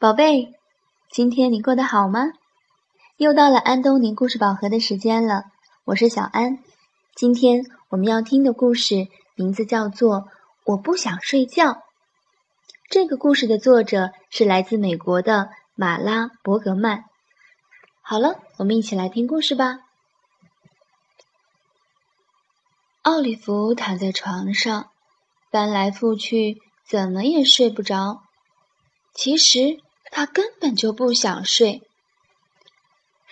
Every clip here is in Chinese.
宝贝，今天你过得好吗？又到了安东尼故事宝盒的时间了，我是小安。今天我们要听的故事名字叫做《我不想睡觉》。这个故事的作者是来自美国的马拉·伯格曼。好了，我们一起来听故事吧。奥利弗躺在床上，翻来覆去，怎么也睡不着。其实他根本就不想睡。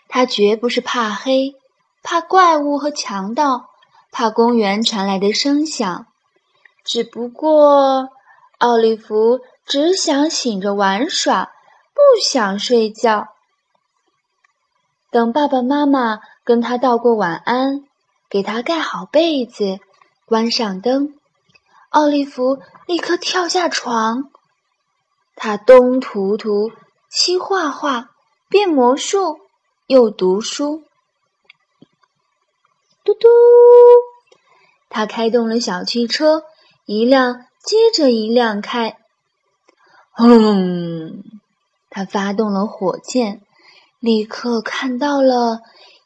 他绝不是怕黑，怕怪物和强盗，怕公园传来的声响。只不过，奥利弗只想醒着玩耍，不想睡觉。等爸爸妈妈跟他道过晚安，给他盖好被子，关上灯，奥利弗立刻跳下床。他东涂涂，西画画，变魔术，又读书。嘟嘟，他开动了小汽车，一辆接着一辆开。轰隆隆！他发动了火箭，立刻看到了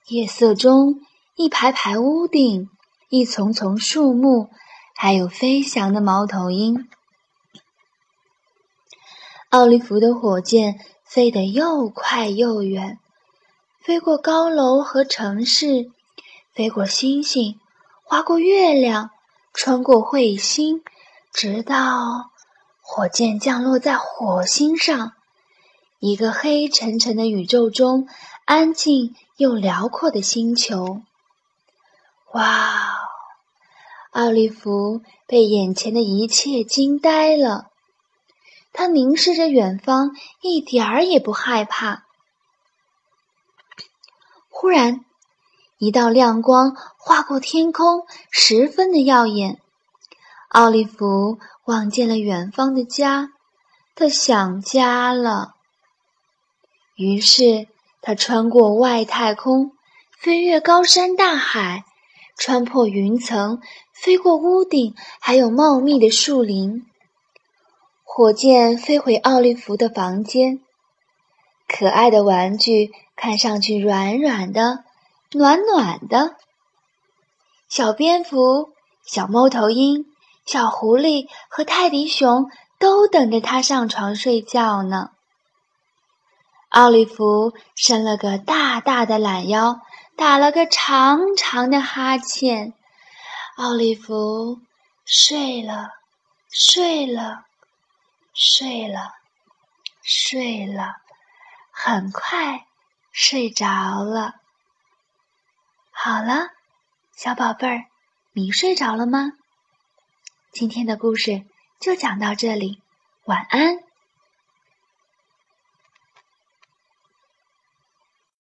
夜色中一排排屋顶，一丛丛树木，还有飞翔的猫头鹰。奥利弗的火箭飞得又快又远，飞过高楼和城市，飞过星星，划过月亮，穿过彗星，直到火箭降落在火星上，一个黑沉沉的宇宙中，安静又辽阔的星球。哇！奥利弗被眼前的一切惊呆了。他凝视着远方，一点儿也不害怕。忽然，一道亮光划过天空，十分的耀眼。奥利弗望见了远方的家，他想家了。于是，他穿过外太空，飞越高山大海，穿破云层，飞过屋顶，还有茂密的树林。火箭飞回奥利弗的房间，可爱的玩具看上去软软的、暖暖的。小蝙蝠、小猫头鹰、小狐狸和泰迪熊都等着他上床睡觉呢。奥利弗伸了个大大的懒腰，打了个长长的哈欠。奥利弗睡了，睡了。睡了，睡了，很快睡着了。好了，小宝贝儿，你睡着了吗？今天的故事就讲到这里，晚安。